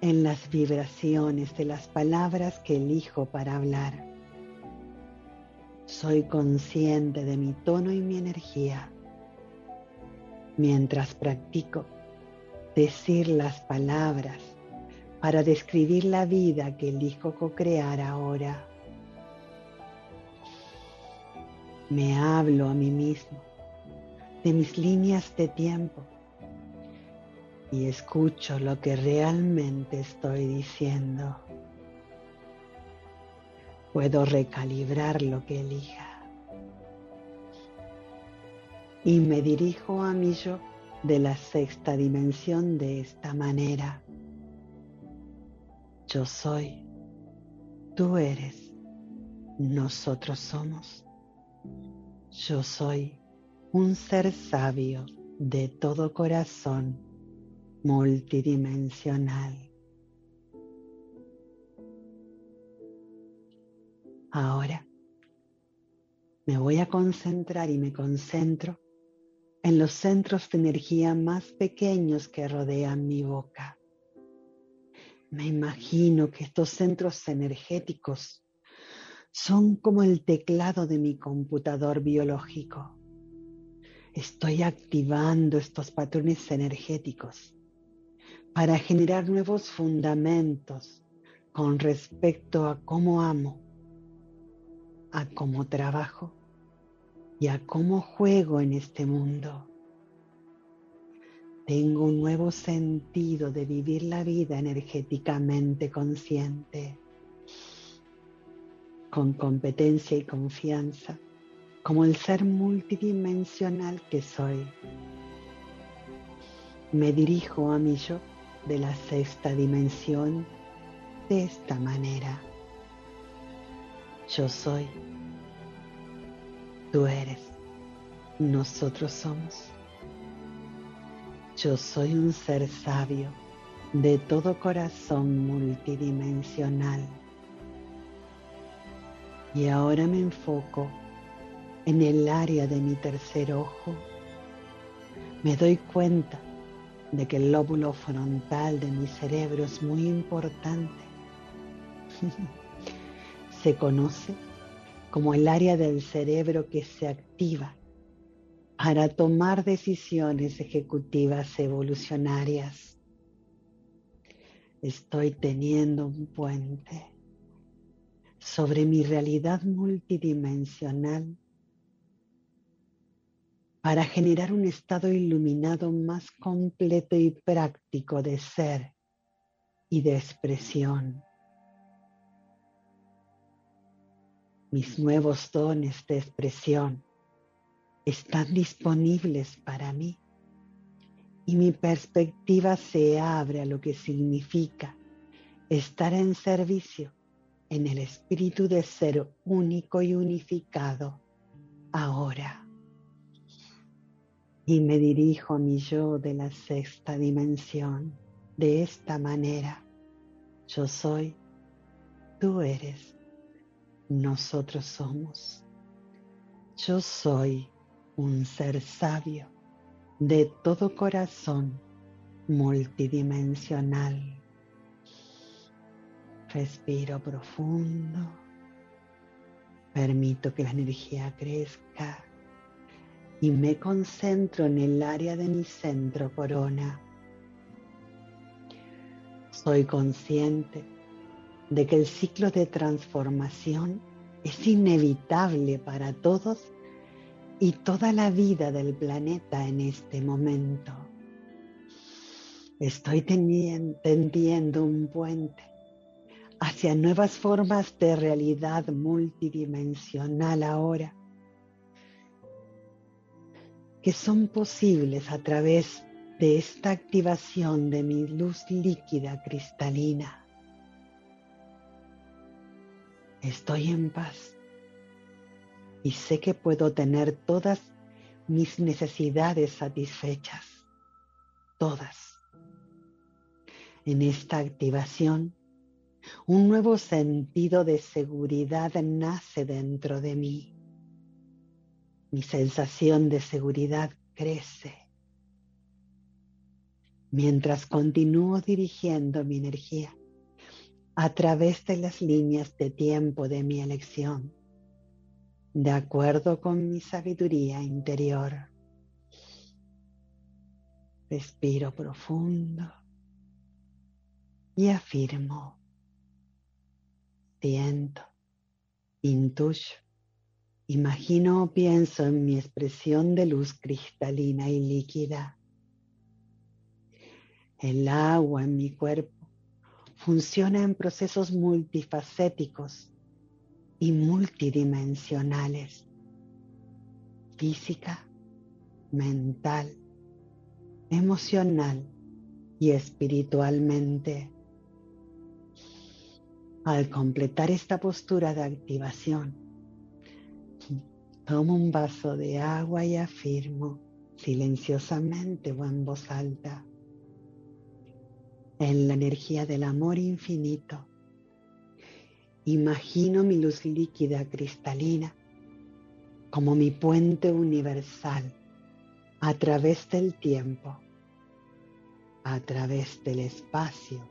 en las vibraciones de las palabras que elijo para hablar. Soy consciente de mi tono y mi energía. Mientras practico decir las palabras para describir la vida que elijo co-crear ahora. Me hablo a mí mismo de mis líneas de tiempo y escucho lo que realmente estoy diciendo. Puedo recalibrar lo que elija. Y me dirijo a mi yo de la sexta dimensión de esta manera. Yo soy, tú eres, nosotros somos. Yo soy un ser sabio de todo corazón multidimensional. Ahora me voy a concentrar y me concentro en los centros de energía más pequeños que rodean mi boca. Me imagino que estos centros energéticos son como el teclado de mi computador biológico. Estoy activando estos patrones energéticos para generar nuevos fundamentos con respecto a cómo amo, a cómo trabajo y a cómo juego en este mundo. Tengo un nuevo sentido de vivir la vida energéticamente consciente, con competencia y confianza, como el ser multidimensional que soy. Me dirijo a mi yo de la sexta dimensión de esta manera. Yo soy, tú eres, nosotros somos. Yo soy un ser sabio de todo corazón multidimensional. Y ahora me enfoco en el área de mi tercer ojo. Me doy cuenta de que el lóbulo frontal de mi cerebro es muy importante. se conoce como el área del cerebro que se activa para tomar decisiones ejecutivas evolucionarias. Estoy teniendo un puente sobre mi realidad multidimensional para generar un estado iluminado más completo y práctico de ser y de expresión. Mis nuevos dones de expresión están disponibles para mí. Y mi perspectiva se abre a lo que significa estar en servicio en el espíritu de ser único y unificado ahora. Y me dirijo a mi yo de la sexta dimensión de esta manera. Yo soy, tú eres, nosotros somos. Yo soy un ser sabio de todo corazón multidimensional. Respiro profundo. Permito que la energía crezca y me concentro en el área de mi centro corona. Soy consciente de que el ciclo de transformación es inevitable para todos y toda la vida del planeta en este momento. Estoy tendiendo un puente hacia nuevas formas de realidad multidimensional ahora que son posibles a través de esta activación de mi luz líquida cristalina. Estoy en paz. Y sé que puedo tener todas mis necesidades satisfechas, todas. En esta activación, un nuevo sentido de seguridad nace dentro de mí. Mi sensación de seguridad crece. Mientras continúo dirigiendo mi energía a través de las líneas de tiempo de mi elección, de acuerdo con mi sabiduría interior. Respiro profundo y afirmo, siento, intuyo Imagino o pienso en mi expresión de luz cristalina y líquida. El agua en mi cuerpo funciona en procesos multifacéticos y multidimensionales. Física, mental, emocional y espiritualmente. Al completar esta postura de activación, tomo un vaso de agua y afirmo silenciosamente o en voz alta en la energía del amor infinito. Imagino mi luz líquida cristalina como mi puente universal a través del tiempo, a través del espacio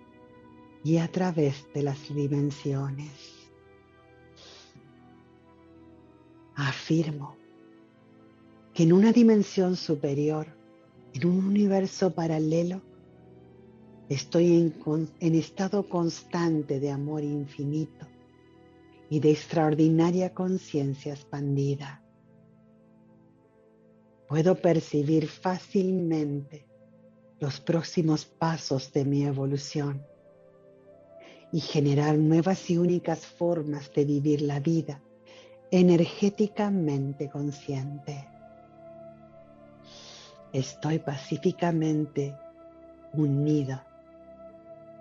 y a través de las dimensiones. Afirmo que en una dimensión superior, en un universo paralelo, Estoy en, estado constante de amor infinito y de extraordinaria conciencia expandida. Puedo percibir fácilmente los próximos pasos de mi evolución y generar nuevas y únicas formas de vivir la vida energéticamente consciente. Estoy pacíficamente unida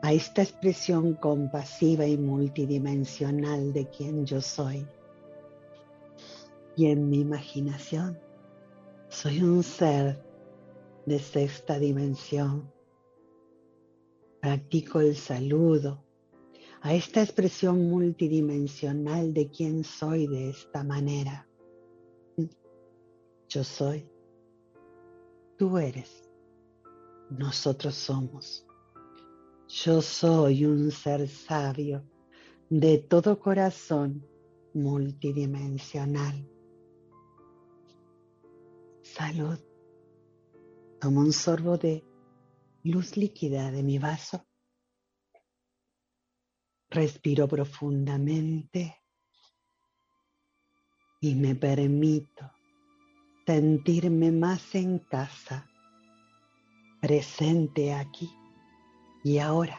a esta expresión compasiva y multidimensional de quien yo soy. Y en mi imaginación soy un ser de sexta dimensión. Practico el saludo a esta expresión multidimensional de quien soy de esta manera. Yo soy, tú eres, nosotros somos. Yo soy un ser sabio de todo corazón multidimensional. Salud. Tomo un sorbo de luz líquida de mi vaso. Respiro profundamente y me permito sentirme más en casa, presente aquí y ahora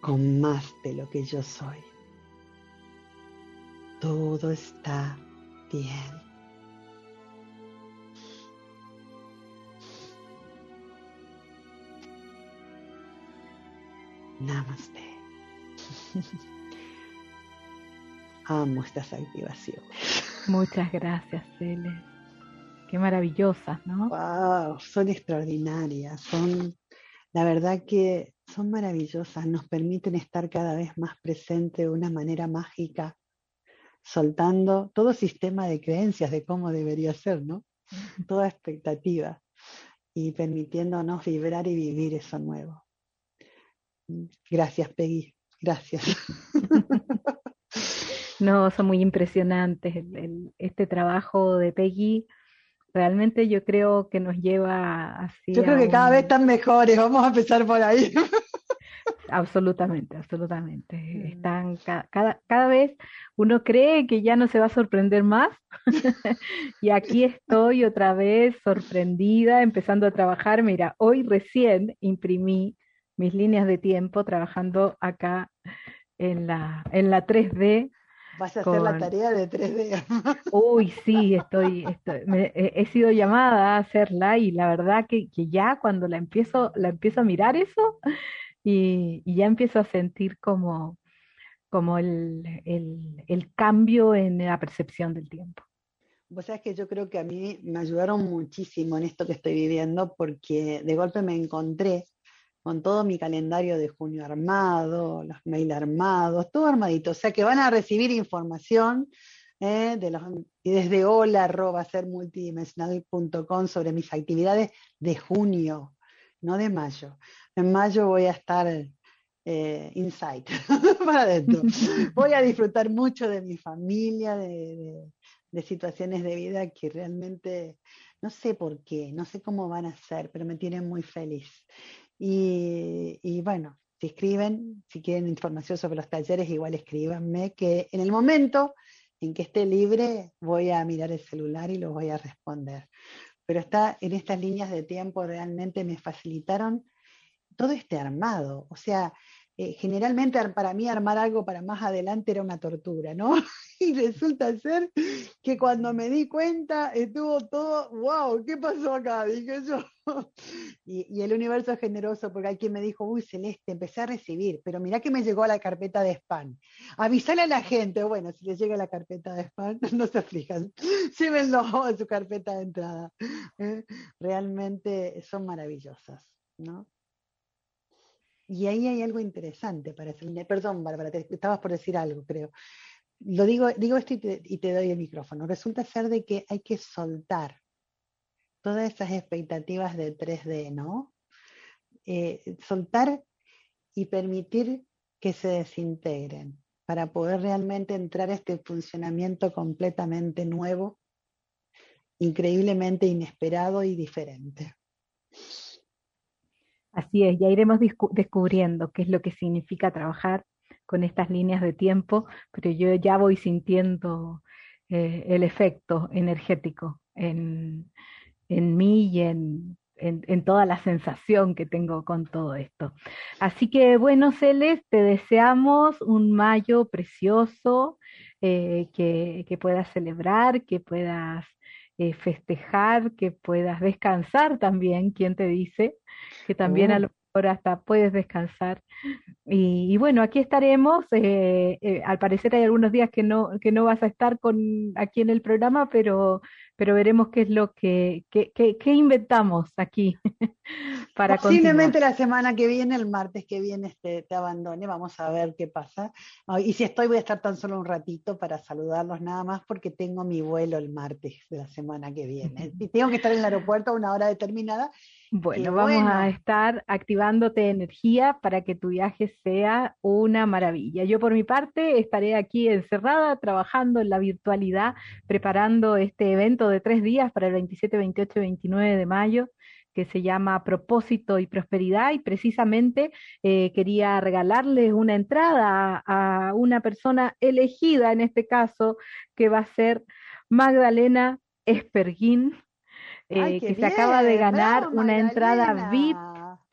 con más de lo que yo soy. Todo está bien. Namaste. Amo estas activaciones. Muchas gracias, Cele. Qué maravillosas, ¿no? Wow, son extraordinarias, son la verdad que son maravillosas, nos permiten estar cada vez más presentes de una manera mágica, soltando todo sistema de creencias de cómo debería ser, ¿no? Toda expectativa y permitiéndonos vibrar y vivir eso nuevo. Gracias, Peggy. Gracias. No, son muy impresionantes. este trabajo de Peggy realmente yo creo que nos lleva así. Yo creo que cada vez están mejores, vamos a empezar por ahí. Absolutamente, absolutamente. Mm. Están cada, cada vez uno cree que ya no se va a sorprender más y aquí estoy otra vez sorprendida, empezando a trabajar. Mira, hoy recién imprimí mis líneas de tiempo trabajando acá en la, en la 3D Vas a hacer la tarea de 3D. Uy, sí, estoy, he, sido llamada a hacerla y la verdad que, ya cuando la empiezo, la empiezo a mirar eso y, ya empiezo a sentir como, como el, el, cambio en la percepción del tiempo. Vos sabés que yo creo que a mí me ayudaron muchísimo en esto que estoy viviendo porque de golpe me encontré con todo mi calendario de junio armado, los mail armados, todo armadito. O sea que van a recibir información eh, de los, y desde hola arroba ser multidimensional.com sobre mis actividades de junio, no de mayo. En mayo voy a estar eh, inside, para adentro. Voy a disfrutar mucho de mi familia, de, de situaciones de vida que realmente no sé por qué, no sé cómo van a ser, pero me tienen muy feliz. Y, bueno, si escriben, si quieren información sobre los talleres, igual escríbanme, que en el momento en que esté libre, voy a mirar el celular y lo voy a responder. Pero está en estas líneas de tiempo realmente me facilitaron todo este armado. O sea, eh, generalmente para mí armar algo para más adelante era una tortura, ¿no? Y resulta ser que cuando me di cuenta estuvo todo, wow, ¿qué pasó acá? Dije yo. Y, el universo es generoso porque hay quien me dijo, uy, Celeste, empecé a recibir, pero mirá que me llegó a la carpeta de spam. Avisale a la gente, bueno, si les llega la carpeta de spam, no se aflijan, llévenlo a su carpeta de entrada. ¿eh? Realmente son maravillosas, ¿no? Y ahí hay algo interesante para hacer. Perdón, Bárbara, te estabas por decir algo, creo. Lo digo, digo esto y te, doy el micrófono. Resulta ser de que hay que soltar todas esas expectativas de 3D, ¿no? Eh, soltar y permitir que se desintegren para poder realmente entrar a este funcionamiento completamente nuevo, increíblemente inesperado y diferente. Así es, ya iremos descubriendo qué es lo que significa trabajar con estas líneas de tiempo, pero yo ya voy sintiendo eh, el efecto energético en, mí y en, toda la sensación que tengo con todo esto. Así que bueno, Celes, te deseamos un mayo precioso, eh, que, que, puedas celebrar, que puedas eh, festejar, que puedas descansar también, quien te dice, que también a oh. lo mejor hasta puedes descansar. Y, bueno, aquí estaremos. Eh, eh, al parecer hay algunos días que no, que no vas a estar con, aquí en el programa, pero, pero veremos qué es lo que, que, inventamos aquí para Posiblemente la semana que viene, el martes que viene, te, te abandone, vamos a ver qué pasa. y si estoy, voy a estar tan solo un ratito para saludarlos nada más porque tengo mi vuelo el martes de la semana que viene. Y tengo que estar en el aeropuerto a una hora determinada. Bueno, vamos a estar activándote energía para que tu viaje sea una maravilla. Yo por mi parte estaré aquí encerrada trabajando en la virtualidad, preparando este evento de tres días para el 27, 28 y 29 de mayo que se llama Propósito y Prosperidad. Y precisamente eh, quería regalarles una entrada a, una persona elegida en este caso, que va a ser Magdalena Esperguín, eh, que se acaba de ganar una entrada VIP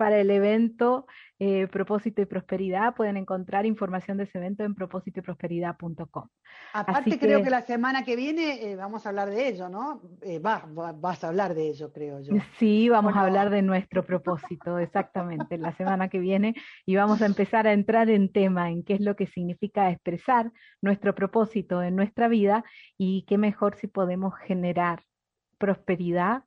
para el evento eh, Propósito y Prosperidad. Pueden encontrar información de ese evento en propósitoyprosperidad.com. Aparte, creo que... la semana que viene eh, vamos a hablar de ello, ¿no? Eh, vas a hablar de ello, creo yo. Sí, vamos a hablar de nuestro propósito, exactamente, la semana que viene. Y vamos a empezar a entrar en tema, en qué es lo que significa expresar nuestro propósito en nuestra vida y qué mejor si podemos generar prosperidad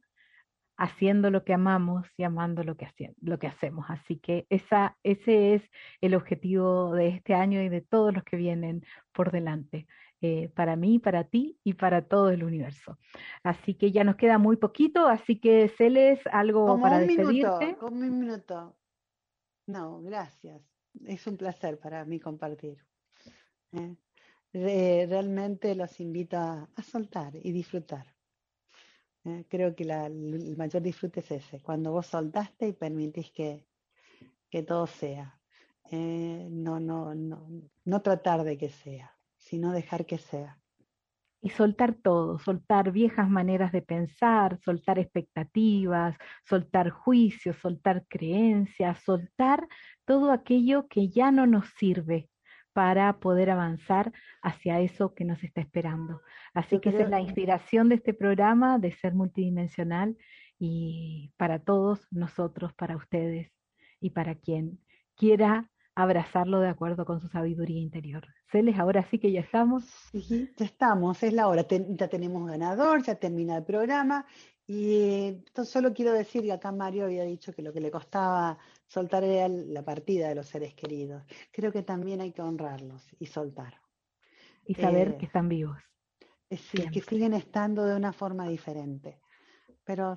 haciendo lo que amamos y amando lo que, lo que hacemos. Así que esa, ese es el objetivo de este año y de todos los que vienen por delante. Eh, para mí, para ti y para todo el universo. Así que ya nos queda muy poquito, así que Celes, algo para un despedirte. Minuto, como un minuto. No, gracias. Es un placer para mí compartir. ¿eh? realmente los invito a soltar y disfrutar. ¿Eh? creo que el mayor disfrute es ese, cuando vos soltaste y permitís que, que todo sea. Eh, no, no, no, no tratar de que sea, sino dejar que sea. Y soltar todo, soltar viejas maneras de pensar, soltar expectativas, soltar juicios, soltar creencias, soltar todo aquello que ya no nos sirve, para poder avanzar hacia eso que nos está esperando. Así que esa es la inspiración de este programa, de ser multidimensional y para todos nosotros, para ustedes y para quien quiera abrazarlo de acuerdo con su sabiduría interior. Celes, ahora sí que ya estamos. Sí, ya estamos, es la hora. ya tenemos ganador, ya termina el programa. Y solo quiero decir que acá Mario había dicho que lo que le costaba soltar la partida de los seres queridos. Creo que también hay que honrarlos y soltar. Y saber eh, que están vivos. que siguen estando de una forma diferente. Pero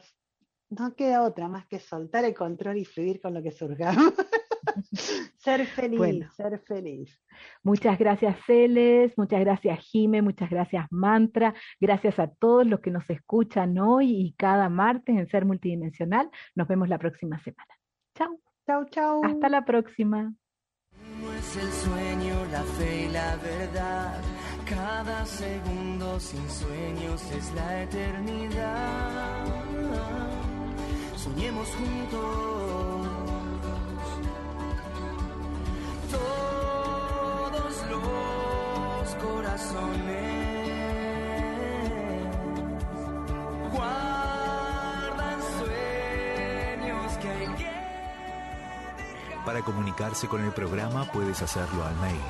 no queda otra más que soltar el control y fluir con lo que surja. ser feliz, ser feliz. Muchas gracias Celes, muchas gracias Jime, muchas gracias Mantra, gracias a todos los que nos escuchan hoy y cada martes en Ser Multidimensional. Nos vemos la próxima semana. Chao. Chau, chau. Hasta la próxima. No es el sueño, la fe y la verdad Cada segundo sin sueños es la eternidad. Soñemos juntos. Corazones. Guardan sueños que hay que. Para comunicarse con el programa puedes hacerlo al mail.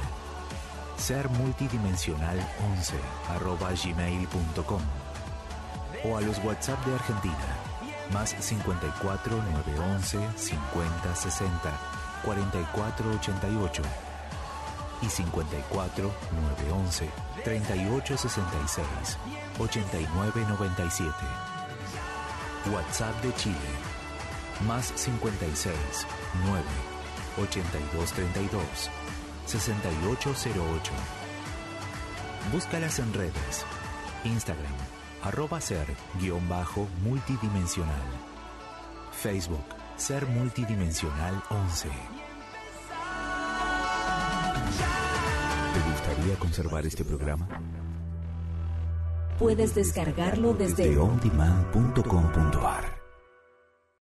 ser multidimensional 11 arroba gmail.com o a los WhatsApp de Argentina más 54 911 50 60 44 88 y 54 911 38 66 89 97 WhatsApp de Chile más 56 9 82 32 6808. Búscalas en redes. Instagram, arroba ser guion bajo multidimensional. Facebook, ser multidimensional 11. Gustaría conservar este programa? Puedes descargarlo desde De ondemand.com.ar